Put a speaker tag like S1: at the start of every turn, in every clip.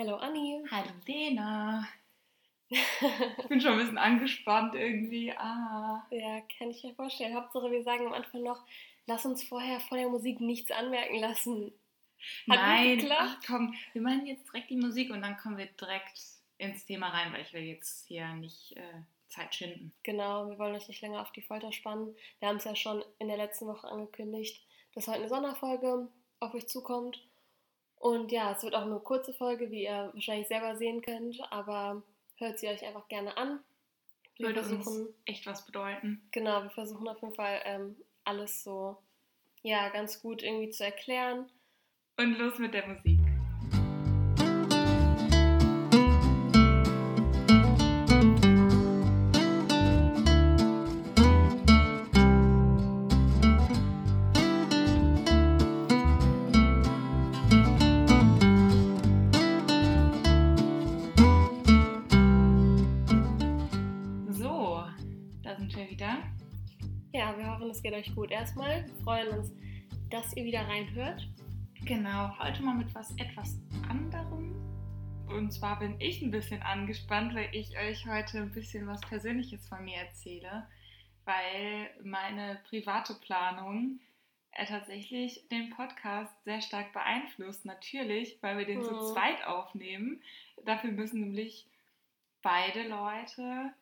S1: Hallo Anni.
S2: Hallo Lena. ich bin schon ein bisschen angespannt irgendwie. Ah.
S1: Ja, kann ich mir vorstellen. Hauptsache, wir sagen am Anfang noch, lass uns vorher vor der Musik nichts anmerken lassen.
S2: Hat Nein, ach komm, wir machen jetzt direkt die Musik und dann kommen wir direkt ins Thema rein, weil ich will jetzt hier nicht äh, Zeit schinden.
S1: Genau, wir wollen euch nicht länger auf die Folter spannen. Wir haben es ja schon in der letzten Woche angekündigt, dass heute eine Sonderfolge auf euch zukommt. Und ja, es wird auch eine kurze Folge, wie ihr wahrscheinlich selber sehen könnt, aber hört sie euch einfach gerne an.
S2: Wir Würde versuchen, uns echt was bedeuten.
S1: Genau, wir versuchen auf jeden Fall ähm, alles so ja, ganz gut irgendwie zu erklären.
S2: Und los mit der Musik.
S1: Es geht euch gut. Erstmal wir freuen uns, dass ihr wieder reinhört.
S2: Genau, heute mal mit was etwas anderem. Und zwar bin ich ein bisschen angespannt, weil ich euch heute ein bisschen was Persönliches von mir erzähle, weil meine private Planung äh, tatsächlich den Podcast sehr stark beeinflusst. Natürlich, weil wir den mhm. zu zweit aufnehmen. Dafür müssen nämlich beide Leute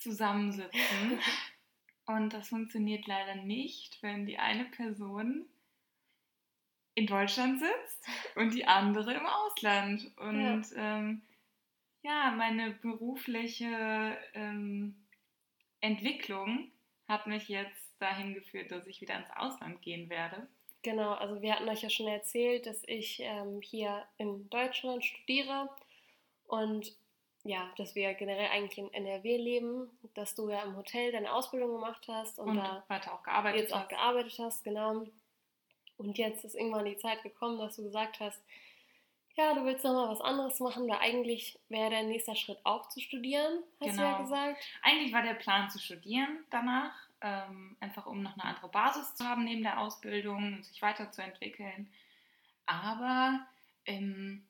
S2: zusammensitzen. Und das funktioniert leider nicht, wenn die eine Person in Deutschland sitzt und die andere im Ausland. Und ja, ähm, ja meine berufliche ähm, Entwicklung hat mich jetzt dahin geführt, dass ich wieder ins Ausland gehen werde.
S1: Genau, also wir hatten euch ja schon erzählt, dass ich ähm, hier in Deutschland studiere und ja, dass wir generell eigentlich in NRW leben, dass du ja im Hotel deine Ausbildung gemacht hast und, und da
S2: weiter auch gearbeitet
S1: jetzt hast. auch gearbeitet hast, genau. Und jetzt ist irgendwann die Zeit gekommen, dass du gesagt hast, ja, du willst nochmal was anderes machen, weil eigentlich wäre der nächste Schritt auch zu studieren, hast genau. du ja genau. gesagt.
S2: Eigentlich war der Plan zu studieren danach, ähm, einfach um noch eine andere Basis zu haben neben der Ausbildung und sich weiterzuentwickeln. Aber ähm,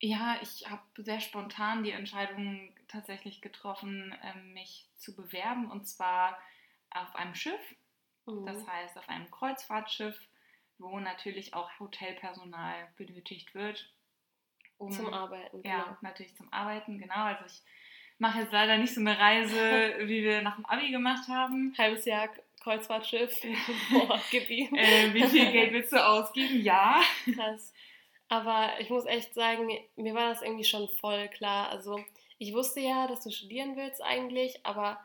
S2: ja, ich habe sehr spontan die Entscheidung tatsächlich getroffen, ähm, mich zu bewerben und zwar auf einem Schiff. Mhm. Das heißt, auf einem Kreuzfahrtschiff, wo natürlich auch Hotelpersonal benötigt wird.
S1: Um, zum Arbeiten.
S2: Ja, genau. natürlich zum Arbeiten, genau. Also ich mache jetzt leider nicht so eine Reise, wie wir nach dem Abi gemacht haben.
S1: Halbes Jahr Kreuzfahrtschiff. Boah,
S2: äh, wie viel Geld willst du ausgeben? Ja.
S1: Krass. Aber ich muss echt sagen, mir war das irgendwie schon voll klar. Also ich wusste ja, dass du studieren willst eigentlich, aber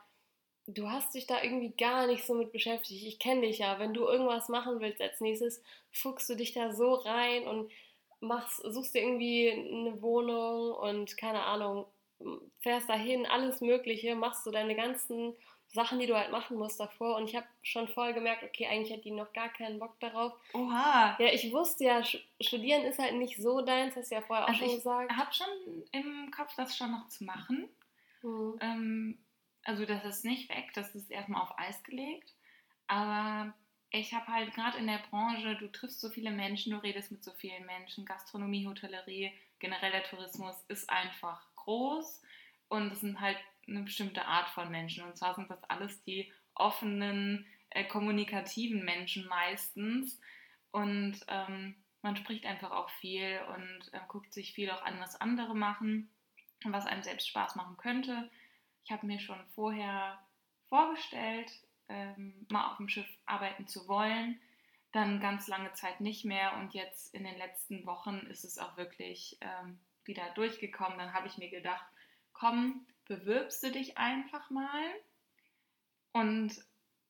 S1: du hast dich da irgendwie gar nicht so mit beschäftigt. Ich kenne dich ja. Wenn du irgendwas machen willst als nächstes, fuchst du dich da so rein und machst, suchst dir irgendwie eine Wohnung und keine Ahnung, fährst dahin, alles Mögliche, machst du deine ganzen Sachen, die du halt machen musst davor. Und ich habe schon vorher gemerkt, okay, eigentlich hat die noch gar keinen Bock darauf.
S2: Oha.
S1: Ja, ich wusste ja, Studieren ist halt nicht so deins, hast du ja vorher also auch schon gesagt.
S2: Ich habe schon im Kopf, das schon noch zu machen. Mhm. Ähm, also das ist nicht weg, das ist erstmal auf Eis gelegt. Aber ich habe halt gerade in der Branche, du triffst so viele Menschen, du redest mit so vielen Menschen, Gastronomie, Hotellerie, generell der Tourismus ist einfach groß und es sind halt eine bestimmte Art von Menschen. Und zwar sind das alles die offenen, äh, kommunikativen Menschen meistens. Und ähm, man spricht einfach auch viel und äh, guckt sich viel auch an, was andere machen und was einem selbst Spaß machen könnte. Ich habe mir schon vorher vorgestellt, ähm, mal auf dem Schiff arbeiten zu wollen. Dann ganz lange Zeit nicht mehr und jetzt in den letzten Wochen ist es auch wirklich ähm, wieder durchgekommen. Dann habe ich mir gedacht, komm, bewirbst du dich einfach mal. Und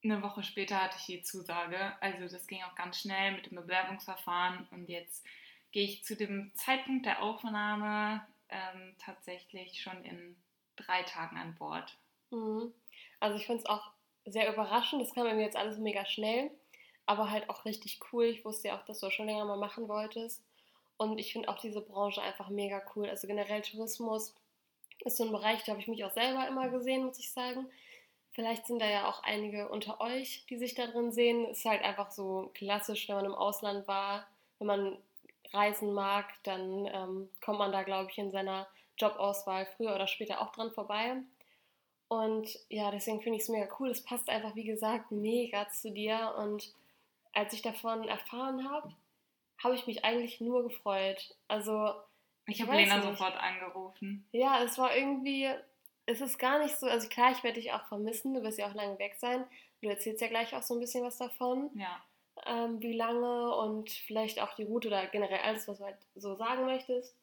S2: eine Woche später hatte ich die Zusage. Also das ging auch ganz schnell mit dem Bewerbungsverfahren. Und jetzt gehe ich zu dem Zeitpunkt der Aufnahme ähm, tatsächlich schon in drei Tagen an Bord.
S1: Mhm. Also ich finde es auch sehr überraschend. Das kam mir jetzt alles mega schnell, aber halt auch richtig cool. Ich wusste ja auch, dass du das schon länger mal machen wolltest. Und ich finde auch diese Branche einfach mega cool. Also generell Tourismus ist so ein Bereich, da habe ich mich auch selber immer gesehen, muss ich sagen. Vielleicht sind da ja auch einige unter euch, die sich da drin sehen. Ist halt einfach so klassisch, wenn man im Ausland war, wenn man reisen mag, dann ähm, kommt man da, glaube ich, in seiner Jobauswahl früher oder später auch dran vorbei. Und ja, deswegen finde ich es mega cool. Es passt einfach, wie gesagt, mega zu dir. Und als ich davon erfahren habe, habe ich mich eigentlich nur gefreut. Also.
S2: Ich habe Lena nicht. sofort angerufen.
S1: Ja, es war irgendwie. Es ist gar nicht so. Also klar, ich werde dich auch vermissen. Du wirst ja auch lange weg sein. Du erzählst ja gleich auch so ein bisschen was davon. Ja. Ähm, wie lange und vielleicht auch die Route oder generell alles, was du halt so sagen möchtest.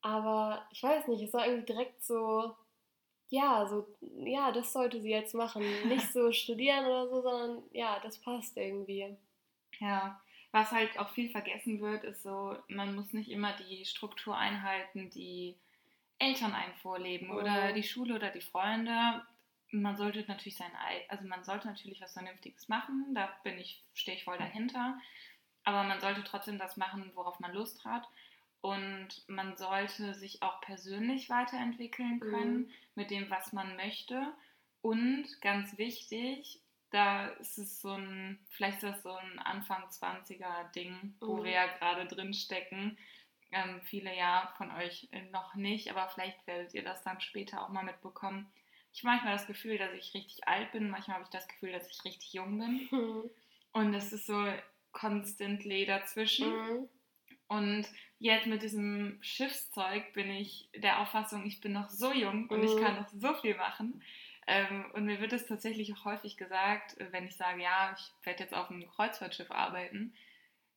S1: Aber ich weiß nicht, es war irgendwie direkt so, ja, so, ja, das sollte sie jetzt machen. Nicht so studieren oder so, sondern ja, das passt irgendwie.
S2: Ja, was halt auch viel vergessen wird, ist so, man muss nicht immer die Struktur einhalten, die Eltern einen vorleben mhm. oder die Schule oder die Freunde. Man sollte natürlich sein, also man sollte natürlich was Vernünftiges machen, da bin ich, stehe ich voll dahinter. Aber man sollte trotzdem das machen, worauf man Lust hat. Und man sollte sich auch persönlich weiterentwickeln können mhm. mit dem, was man möchte. Und ganz wichtig, da ist es so ein, vielleicht ist das so ein Anfang 20er Ding, mhm. wo wir ja gerade drin stecken. Ähm, viele ja von euch noch nicht, aber vielleicht werdet ihr das dann später auch mal mitbekommen. Ich habe manchmal das Gefühl, dass ich richtig alt bin, manchmal habe ich das Gefühl, dass ich richtig jung bin. Mhm. Und es ist so constantly dazwischen. Mhm. Und jetzt mit diesem Schiffszeug bin ich der Auffassung, ich bin noch so jung und mhm. ich kann noch so viel machen. Ähm, und mir wird es tatsächlich auch häufig gesagt, wenn ich sage, ja, ich werde jetzt auf einem Kreuzfahrtschiff arbeiten.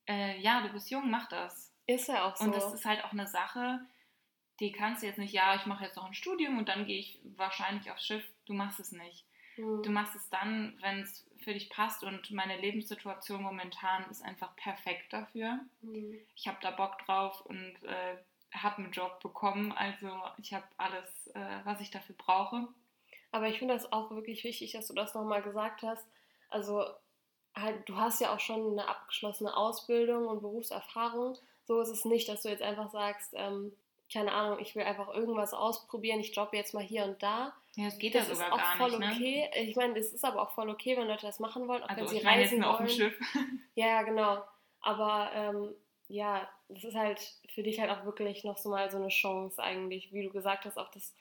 S2: Äh, ja, du bist jung, mach das. Ist ja auch so. Und das ist halt auch eine Sache, die kannst du jetzt nicht, ja, ich mache jetzt noch ein Studium und dann gehe ich wahrscheinlich aufs Schiff. Du machst es nicht. Mhm. Du machst es dann, wenn es für dich passt und meine Lebenssituation momentan ist einfach perfekt dafür. Mhm. Ich habe da Bock drauf und äh, habe einen Job bekommen, also ich habe alles, äh, was ich dafür brauche.
S1: Aber ich finde das auch wirklich wichtig, dass du das nochmal gesagt hast. Also halt, du hast ja auch schon eine abgeschlossene Ausbildung und Berufserfahrung. So ist es nicht, dass du jetzt einfach sagst, ähm, keine Ahnung, ich will einfach irgendwas ausprobieren, ich jobbe jetzt mal hier und da. Ja, das geht das ja sogar ist auch voll nicht, ne? okay. Ne? Ich meine, es ist aber auch voll okay, wenn Leute das machen wollen, auch also wenn sie reisen wollen. Auf dem Schiff. Ja, ja, genau. Aber ähm, ja, das ist halt für dich halt auch wirklich noch so mal so eine Chance eigentlich, wie du gesagt hast, auch das,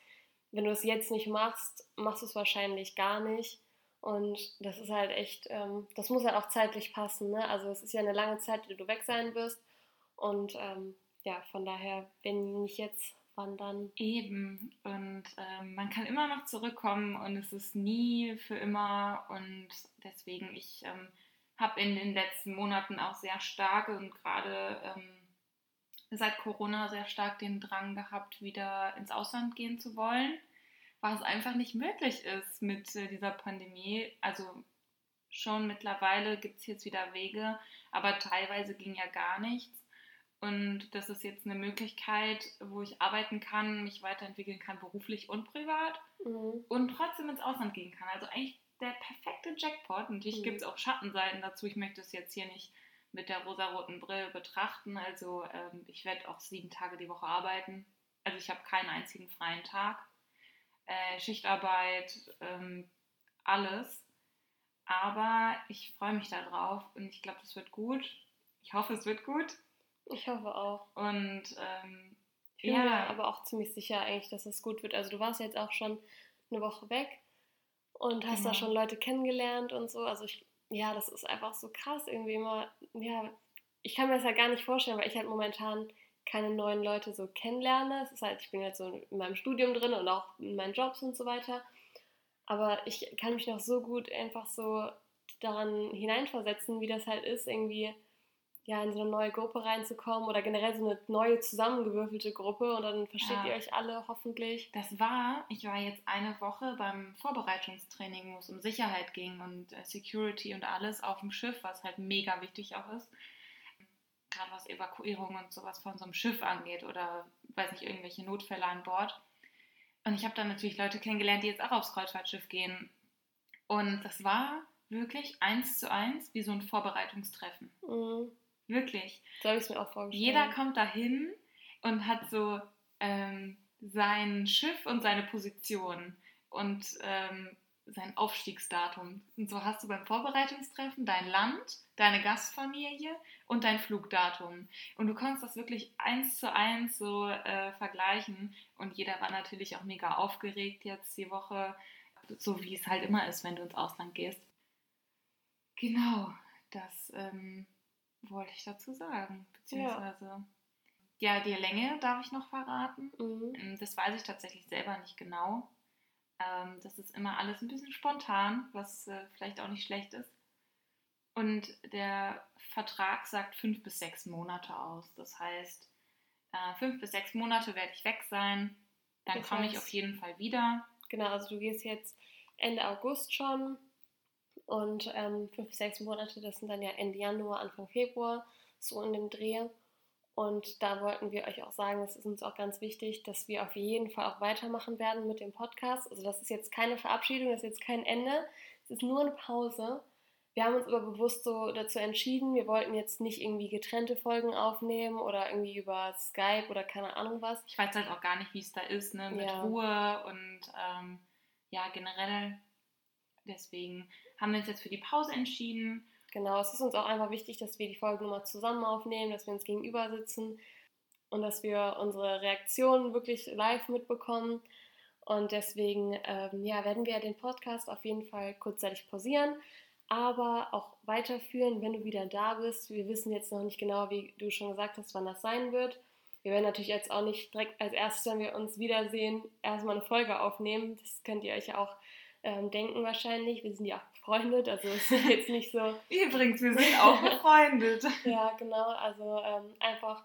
S1: wenn du es jetzt nicht machst, machst du es wahrscheinlich gar nicht. Und das ist halt echt, ähm, das muss halt auch zeitlich passen. Ne? Also es ist ja eine lange Zeit, die du weg sein wirst. Und ähm, ja, von daher, wenn nicht jetzt, wann dann?
S2: Eben. Und ähm, man kann immer noch zurückkommen und es ist nie für immer. Und deswegen, ich ähm, habe in den letzten Monaten auch sehr starke und gerade ähm, seit Corona sehr stark den Drang gehabt, wieder ins Ausland gehen zu wollen, es einfach nicht möglich ist mit äh, dieser Pandemie. Also schon mittlerweile gibt es jetzt wieder Wege, aber teilweise ging ja gar nichts. Und das ist jetzt eine Möglichkeit, wo ich arbeiten kann, mich weiterentwickeln kann, beruflich und privat mhm. und trotzdem ins Ausland gehen kann. Also eigentlich der perfekte Jackpot. Natürlich mhm. gibt es auch Schattenseiten dazu. Ich möchte es jetzt hier nicht mit der rosaroten Brille betrachten. Also ähm, ich werde auch sieben Tage die Woche arbeiten. Also ich habe keinen einzigen freien Tag. Äh, Schichtarbeit, ähm, alles. Aber ich freue mich darauf und ich glaube, es wird gut. Ich hoffe, es wird gut.
S1: Ich hoffe auch.
S2: Und ähm,
S1: ich bin ja. mir aber auch ziemlich sicher eigentlich, dass es gut wird. Also du warst jetzt auch schon eine Woche weg und hast genau. da schon Leute kennengelernt und so. Also ich, ja, das ist einfach so krass irgendwie immer. Ja, ich kann mir das ja gar nicht vorstellen, weil ich halt momentan keine neuen Leute so kennenlerne. Es ist halt, ich bin jetzt so in meinem Studium drin und auch in meinen Jobs und so weiter. Aber ich kann mich noch so gut einfach so daran hineinversetzen, wie das halt ist, irgendwie ja, in so eine neue Gruppe reinzukommen oder generell so eine neue zusammengewürfelte Gruppe und dann versteht ja. ihr euch alle hoffentlich.
S2: Das war, ich war jetzt eine Woche beim Vorbereitungstraining, wo es um Sicherheit ging und äh, Security und alles auf dem Schiff, was halt mega wichtig auch ist. Gerade was Evakuierung und sowas von so einem Schiff angeht oder, weiß nicht, irgendwelche Notfälle an Bord. Und ich habe dann natürlich Leute kennengelernt, die jetzt auch aufs Kreuzfahrtschiff gehen. Und das war wirklich eins zu eins wie so ein Vorbereitungstreffen. Mhm. Wirklich. So habe ich es mir auch vorgestellt. Jeder kommt dahin und hat so ähm, sein Schiff und seine Position. Und ähm, sein Aufstiegsdatum. Und so hast du beim Vorbereitungstreffen dein Land, deine Gastfamilie und dein Flugdatum. Und du kannst das wirklich eins zu eins so äh, vergleichen. Und jeder war natürlich auch mega aufgeregt jetzt die Woche, so wie es halt immer ist, wenn du ins Ausland gehst. Genau, das ähm, wollte ich dazu sagen. Beziehungsweise, ja. ja. die Länge darf ich noch verraten. Mhm. Ähm, das weiß ich tatsächlich selber nicht genau. Ähm, das ist immer alles ein bisschen spontan, was äh, vielleicht auch nicht schlecht ist. Und der Vertrag sagt fünf bis sechs Monate aus. Das heißt, äh, fünf bis sechs Monate werde ich weg sein. Dann komme ich auf jeden Fall wieder.
S1: Genau, also du gehst jetzt Ende August schon und ähm, fünf bis sechs Monate, das sind dann ja Ende Januar, Anfang Februar, so in dem Dreh. Und da wollten wir euch auch sagen, es ist uns auch ganz wichtig, dass wir auf jeden Fall auch weitermachen werden mit dem Podcast. Also das ist jetzt keine Verabschiedung, das ist jetzt kein Ende, es ist nur eine Pause. Wir haben uns aber bewusst so dazu entschieden, wir wollten jetzt nicht irgendwie getrennte Folgen aufnehmen oder irgendwie über Skype oder keine Ahnung was.
S2: Ich weiß halt auch gar nicht, wie es da ist, ne? mit ja. Ruhe und ähm, ja, generell. Deswegen haben wir uns jetzt für die Pause entschieden
S1: Genau, es ist uns auch einfach wichtig, dass wir die Folgen immer zusammen aufnehmen, dass wir uns gegenüber sitzen und dass wir unsere Reaktionen wirklich live mitbekommen. Und deswegen ähm, ja, werden wir den Podcast auf jeden Fall kurzzeitig pausieren, aber auch weiterführen, wenn du wieder da bist. Wir wissen jetzt noch nicht genau, wie du schon gesagt hast, wann das sein wird. Wir werden natürlich jetzt auch nicht direkt als erstes, wenn wir uns wiedersehen, erstmal eine Folge aufnehmen. Das könnt ihr euch ja auch ähm, denken wahrscheinlich. Wir sind ja auch befreundet, also es ist jetzt nicht so.
S2: Übrigens, wir sind auch befreundet.
S1: ja, genau. Also ähm, einfach,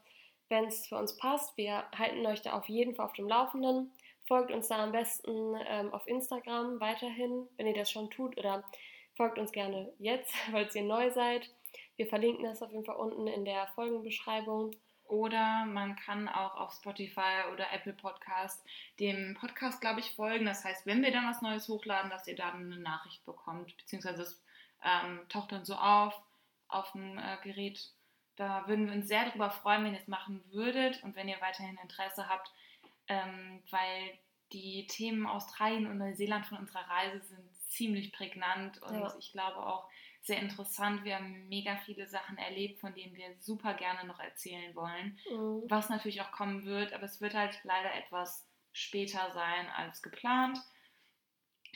S1: wenn es für uns passt, wir halten euch da auf jeden Fall auf dem Laufenden. Folgt uns da am besten ähm, auf Instagram weiterhin, wenn ihr das schon tut, oder folgt uns gerne jetzt, falls ihr neu seid. Wir verlinken das auf jeden Fall unten in der Folgenbeschreibung.
S2: Oder man kann auch auf Spotify oder Apple Podcast dem Podcast, glaube ich, folgen. Das heißt, wenn wir dann was Neues hochladen, dass ihr dann eine Nachricht bekommt. Beziehungsweise es ähm, taucht dann so auf auf dem äh, Gerät. Da würden wir uns sehr darüber freuen, wenn ihr es machen würdet und wenn ihr weiterhin Interesse habt, ähm, weil die Themen Australien und Neuseeland von unserer Reise sind ziemlich prägnant und ja. ich glaube auch, sehr interessant. Wir haben mega viele Sachen erlebt, von denen wir super gerne noch erzählen wollen. Mhm. Was natürlich auch kommen wird, aber es wird halt leider etwas später sein als geplant.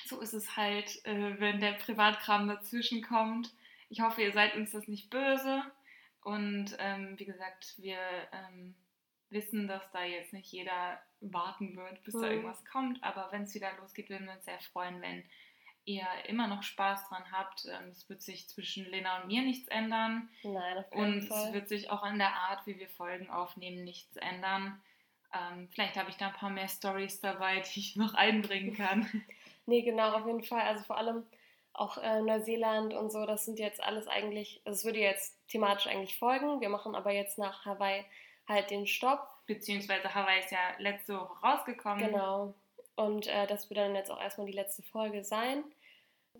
S2: So ist es halt, äh, wenn der Privatkram dazwischen kommt. Ich hoffe, ihr seid uns das nicht böse. Und ähm, wie gesagt, wir ähm, wissen, dass da jetzt nicht jeder warten wird, bis mhm. da irgendwas kommt. Aber wenn es wieder losgeht, würden wir uns sehr freuen, wenn ihr immer noch Spaß dran habt. Ähm, es wird sich zwischen Lena und mir nichts ändern.
S1: Nein, auf jeden
S2: Und Fall. es wird sich auch an der Art, wie wir Folgen aufnehmen, nichts ändern. Ähm, vielleicht habe ich da ein paar mehr Stories dabei, die ich noch einbringen kann.
S1: nee, genau, auf jeden Fall. Also vor allem auch äh, Neuseeland und so, das sind jetzt alles eigentlich, also es würde jetzt thematisch eigentlich folgen. Wir machen aber jetzt nach Hawaii halt den Stopp.
S2: Beziehungsweise Hawaii ist ja letzte Woche rausgekommen.
S1: Genau. Und äh, das wird dann jetzt auch erstmal die letzte Folge sein.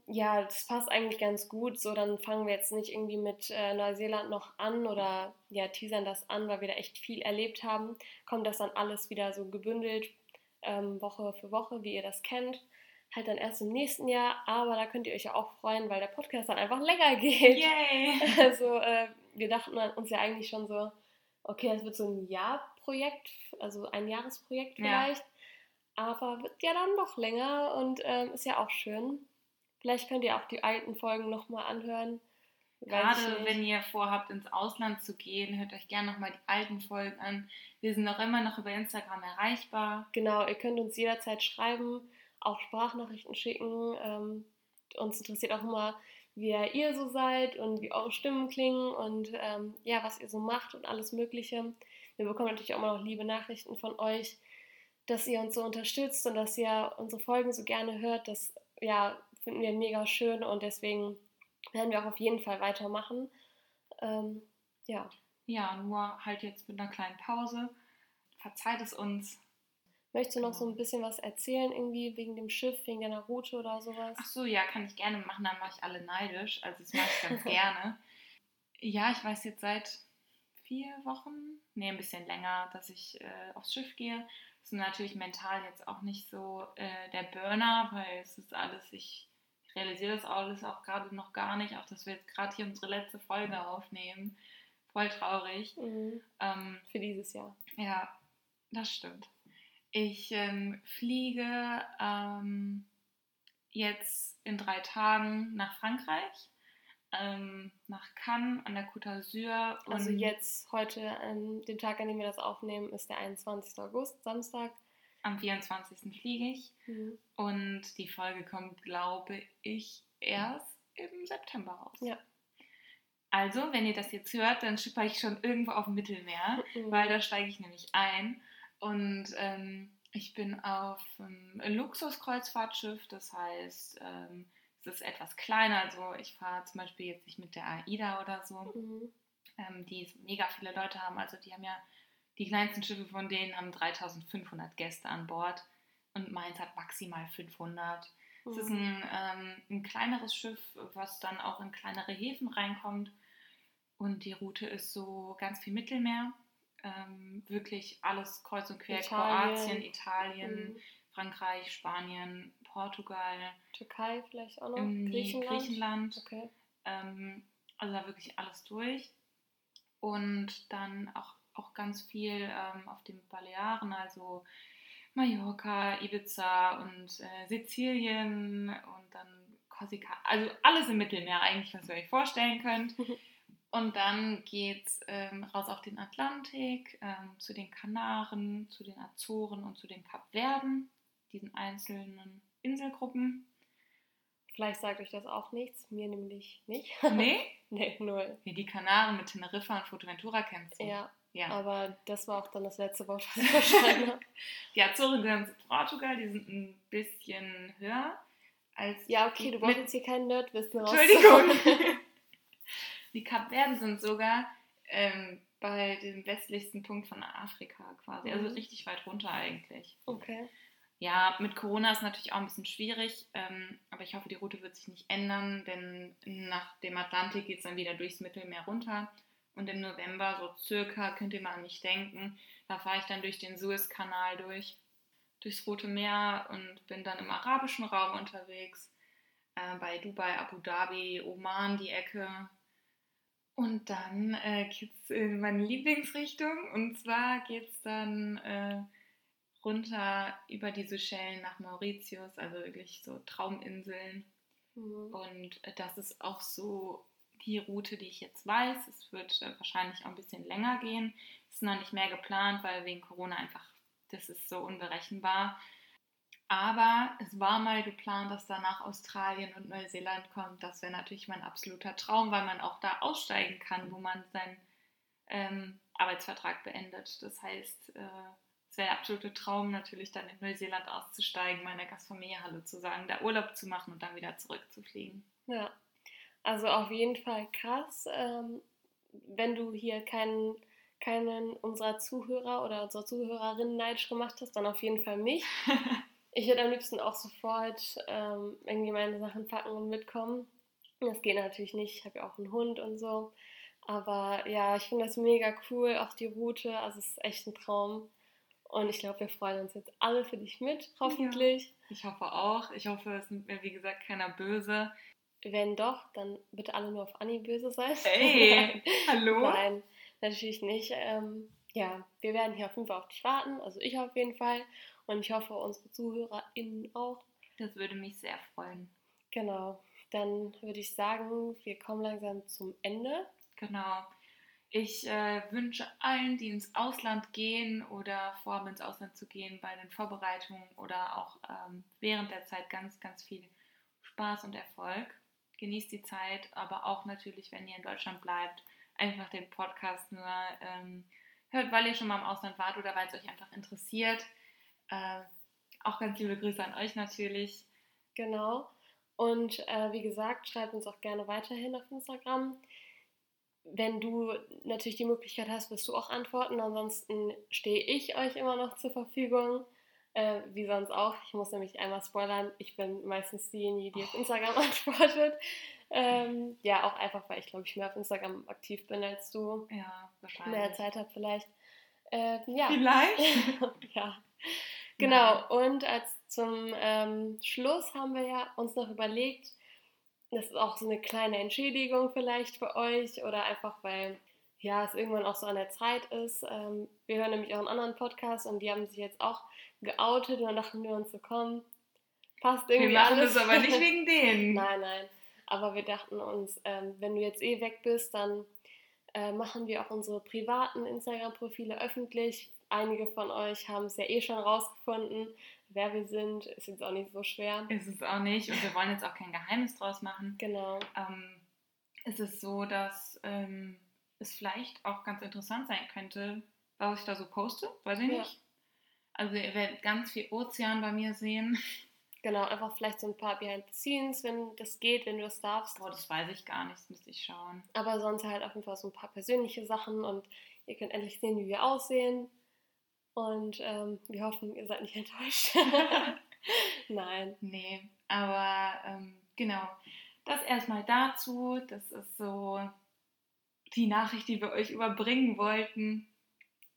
S1: Ja, das passt eigentlich ganz gut. So, dann fangen wir jetzt nicht irgendwie mit äh, Neuseeland noch an oder ja, teasern das an, weil wir da echt viel erlebt haben. Kommt das dann alles wieder so gebündelt, ähm, Woche für Woche, wie ihr das kennt. Halt dann erst im nächsten Jahr, aber da könnt ihr euch ja auch freuen, weil der Podcast dann einfach länger geht. Yay! Also, äh, wir dachten uns ja eigentlich schon so, okay, das wird so ein Jahrprojekt, also ein Jahresprojekt vielleicht. Ja aber wird ja dann noch länger und ähm, ist ja auch schön. Vielleicht könnt ihr auch die alten Folgen nochmal anhören.
S2: Gerade wenn ihr vorhabt, ins Ausland zu gehen, hört euch gerne nochmal die alten Folgen an. Wir sind auch immer noch über Instagram erreichbar.
S1: Genau, ihr könnt uns jederzeit schreiben, auch Sprachnachrichten schicken. Ähm, uns interessiert auch immer, wie ihr so seid und wie eure Stimmen klingen und ähm, ja, was ihr so macht und alles Mögliche. Wir bekommen natürlich auch immer noch liebe Nachrichten von euch dass ihr uns so unterstützt und dass ihr unsere Folgen so gerne hört. Das ja, finden wir mega schön und deswegen werden wir auch auf jeden Fall weitermachen. Ähm, ja.
S2: Ja, nur halt jetzt mit einer kleinen Pause. Verzeiht es uns.
S1: Möchtest du noch so ein bisschen was erzählen, irgendwie wegen dem Schiff, wegen deiner Route oder sowas?
S2: Ach so, ja, kann ich gerne machen, dann mache ich alle neidisch. Also das mache ich ganz gerne. Ja, ich weiß jetzt seit vier Wochen, nee, ein bisschen länger, dass ich äh, aufs Schiff gehe ist natürlich mental jetzt auch nicht so äh, der Burner, weil es ist alles, ich realisiere das alles auch gerade noch gar nicht, auch dass wir jetzt gerade hier unsere letzte Folge aufnehmen. Voll traurig. Mhm.
S1: Ähm, Für dieses Jahr.
S2: Ja, das stimmt. Ich ähm, fliege ähm, jetzt in drei Tagen nach Frankreich, ähm, nach Cannes an der Côte d'Azur.
S1: Also jetzt, heute, ähm, dem Tag, an dem wir das aufnehmen, ist der 21. August, Samstag.
S2: Am 24. fliege ich mhm. und die Folge kommt, glaube ich, erst im September raus. Ja. Also, wenn ihr das jetzt hört, dann schippe ich schon irgendwo auf dem Mittelmeer, mhm. weil da steige ich nämlich ein. Und ähm, ich bin auf ähm, einem Luxuskreuzfahrtschiff, das heißt, ähm, es ist etwas kleiner. Also, ich fahre zum Beispiel jetzt nicht mit der AIDA oder so, mhm. Ähm, die mega viele Leute haben. Also, die haben ja die kleinsten Schiffe von denen haben 3500 Gäste an Bord und meins hat maximal 500. Mhm. Es ist mhm. ein, ähm, ein kleineres Schiff, was dann auch in kleinere Häfen reinkommt. Und die Route ist so ganz viel Mittelmeer. Ähm, wirklich alles kreuz und quer. Italien. Kroatien, Italien, mhm. Frankreich, Spanien, Portugal.
S1: Türkei vielleicht auch noch? Ähm, Griechenland.
S2: Griechenland. Okay. Ähm, also da wirklich alles durch. Und dann auch auch ganz viel ähm, auf den Balearen, also Mallorca, Ibiza und äh, Sizilien und dann Korsika, also alles im Mittelmeer eigentlich, was ihr euch vorstellen könnt. Und dann geht es ähm, raus auf den Atlantik, ähm, zu den Kanaren, zu den Azoren und zu den Kapverden, diesen einzelnen Inselgruppen.
S1: Vielleicht sagt euch das auch nichts, mir nämlich nicht.
S2: Nee?
S1: nee, null.
S2: Ja, die Kanaren mit Teneriffa und Fuerteventura kennst du.
S1: Ja, ja. Aber das war auch dann das letzte Wort, was ich habe.
S2: Die Azoren gehören zu Portugal, die sind ein bisschen höher als.
S1: Ja, okay, du wolltest jetzt hier kein Nerdwissen
S2: raus. Entschuldigung. die Kapverden sind sogar ähm, bei dem westlichsten Punkt von Afrika quasi. Also mhm. Also richtig weit runter eigentlich.
S1: Okay.
S2: Ja, mit Corona ist natürlich auch ein bisschen schwierig, ähm, aber ich hoffe, die Route wird sich nicht ändern, denn nach dem Atlantik geht es dann wieder durchs Mittelmeer runter. Und im November, so circa, könnt ihr mal an mich denken, da fahre ich dann durch den Suezkanal durch, durchs Rote Meer und bin dann im arabischen Raum unterwegs, äh, bei Dubai, Abu Dhabi, Oman die Ecke. Und dann äh, geht es in meine Lieblingsrichtung und zwar geht es dann äh, runter über die Seychellen nach Mauritius, also wirklich so Trauminseln. Mhm. Und das ist auch so die Route, die ich jetzt weiß. Es wird äh, wahrscheinlich auch ein bisschen länger gehen. Es ist noch nicht mehr geplant, weil wegen Corona einfach, das ist so unberechenbar. Aber es war mal geplant, dass danach Australien und Neuseeland kommt. Das wäre natürlich mein absoluter Traum, weil man auch da aussteigen kann, wo man seinen ähm, Arbeitsvertrag beendet. Das heißt, äh, es wäre der absolute Traum, natürlich dann in Neuseeland auszusteigen, meiner Gastfamilie Hallo zu sagen, da Urlaub zu machen und dann wieder zurückzufliegen.
S1: Ja, also auf jeden Fall krass. Ähm, wenn du hier keinen, keinen unserer Zuhörer oder unserer Zuhörerinnen neidisch gemacht hast, dann auf jeden Fall mich. ich würde am liebsten auch sofort ähm, irgendwie meine Sachen packen und mitkommen. Das geht natürlich nicht. Ich habe ja auch einen Hund und so. Aber ja, ich finde das mega cool, auch die Route. Also es ist echt ein Traum. Und ich glaube, wir freuen uns jetzt alle für dich mit, hoffentlich. Ja,
S2: ich hoffe auch. Ich hoffe, es nimmt mir, wie gesagt, keiner böse.
S1: Wenn doch, dann bitte alle nur auf Anni böse sein.
S2: Hey, hallo?
S1: Nein, natürlich nicht. Ähm, ja, wir werden hier auf jeden Fall auf dich warten. Also ich auf jeden Fall. Und ich hoffe, unsere ZuhörerInnen auch.
S2: Das würde mich sehr freuen.
S1: Genau. Dann würde ich sagen, wir kommen langsam zum Ende.
S2: Genau. Ich äh, wünsche allen, die ins Ausland gehen oder vorhaben, ins Ausland zu gehen, bei den Vorbereitungen oder auch ähm, während der Zeit ganz, ganz viel Spaß und Erfolg genießt die Zeit, aber auch natürlich, wenn ihr in Deutschland bleibt, einfach den Podcast nur ähm, hört, weil ihr schon mal im Ausland wart oder weil es euch einfach interessiert. Äh, auch ganz liebe Grüße an euch natürlich.
S1: Genau. Und äh, wie gesagt, schreibt uns auch gerne weiterhin auf Instagram. Wenn du natürlich die Möglichkeit hast, wirst du auch antworten. Ansonsten stehe ich euch immer noch zur Verfügung. Äh, wie sonst auch. Ich muss nämlich einmal spoilern. Ich bin meistens diejenige, die auf Instagram antwortet. Ähm, ja, auch einfach, weil ich glaube ich mehr auf Instagram aktiv bin als du.
S2: Ja, wahrscheinlich.
S1: Mehr Zeit habe vielleicht. Äh, ja.
S2: Vielleicht?
S1: ja. Genau. Ja. Und als zum ähm, Schluss haben wir ja uns noch überlegt, das ist auch so eine kleine Entschädigung vielleicht für euch oder einfach weil ja, es irgendwann auch so an der Zeit ist. Ähm, wir hören nämlich auch einen anderen Podcast und die haben sich jetzt auch geoutet und dann dachten wir uns so, komm, passt irgendwie
S2: Wir machen
S1: alles.
S2: das aber nicht wegen denen.
S1: nein, nein. Aber wir dachten uns, ähm, wenn du jetzt eh weg bist, dann äh, machen wir auch unsere privaten Instagram-Profile öffentlich. Einige von euch haben es ja eh schon rausgefunden, wer wir sind. Ist jetzt auch nicht so schwer.
S2: Ist es auch nicht und wir wollen jetzt auch kein Geheimnis draus machen.
S1: Genau.
S2: Ähm, es ist so, dass ähm, es vielleicht auch ganz interessant sein könnte, was ich da so poste. Weiß ich
S1: Ja.
S2: nicht. Also ihr werdet ganz viel Ozean bei mir sehen.
S1: Genau, einfach vielleicht so ein paar Behind the Scenes, wenn das geht, wenn du das darfst.
S2: Boah, das weiß ich gar nicht, das müsste ich schauen.
S1: Aber sonst halt auf jeden Fall so ein paar persönliche Sachen und ihr könnt endlich sehen, wie wir aussehen. Und ähm, wir hoffen, ihr seid nicht enttäuscht. Nein.
S2: Nee, aber ähm, genau. Das erstmal dazu. Das ist so die Nachricht, die wir euch überbringen wollten.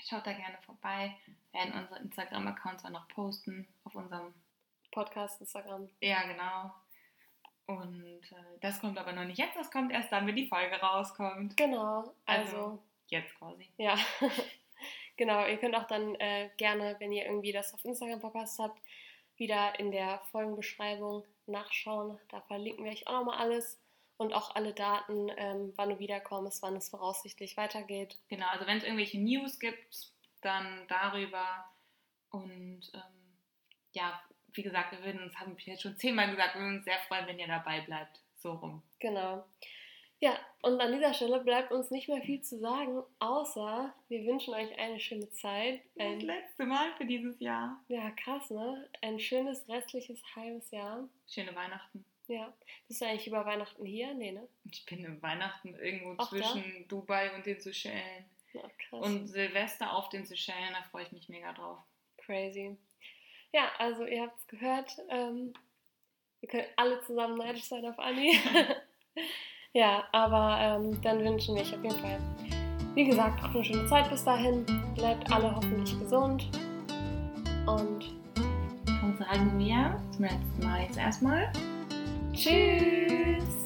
S2: Schaut da gerne vorbei. Wir werden unsere Instagram-Accounts auch noch posten auf unserem.
S1: Podcast, Instagram.
S2: Ja, genau. Und äh, das kommt aber noch nicht jetzt, das kommt erst dann, wenn die Folge rauskommt.
S1: Genau. Also,
S2: Also- Jetzt quasi.
S1: ja. genau, ihr könnt auch dann äh, gerne, wenn ihr irgendwie das auf Instagram verpasst habt, wieder in der Folgenbeschreibung nachschauen. Da verlinken wir euch auch nochmal alles und auch alle Daten, ähm, wann du wiederkommst, wann es voraussichtlich weitergeht.
S2: Genau, also wenn es irgendwelche News gibt, dann darüber. Und ähm, ja, wie gesagt, wir würden uns, haben wir jetzt schon zehnmal gesagt, wir würden uns sehr freuen, wenn ihr dabei bleibt. So rum.
S1: Genau. Ja, und an dieser Stelle bleibt uns nicht mehr viel zu sagen, außer wir wünschen euch eine schöne Zeit.
S2: Das
S1: Ein,
S2: letzte Mal für dieses Jahr.
S1: ja, krass, ne? Ein schönes restliches halbes Jahr.
S2: Schöne Weihnachten.
S1: Ja. Bist du eigentlich über Weihnachten hier? Nee, ne?
S2: Ich bin im Weihnachten irgendwo
S1: da?
S2: zwischen Dubai und den Seychellen.
S1: Ja, krass.
S2: Und Silvester auf den Seychellen, da freue ich mich mega drauf.
S1: Crazy. Ja, also ihr habt es gehört. Ähm, wir können alle zusammen neidisch sein auf Anni. ja, aber ähm, dann wünschen wir euch auf jeden Fall, wie gesagt, auch eine schöne Zeit bis dahin. Bleibt alle hoffentlich gesund. Und
S2: Dann sagen wir zum letzten Mal jetzt erstmal.
S1: tschüss!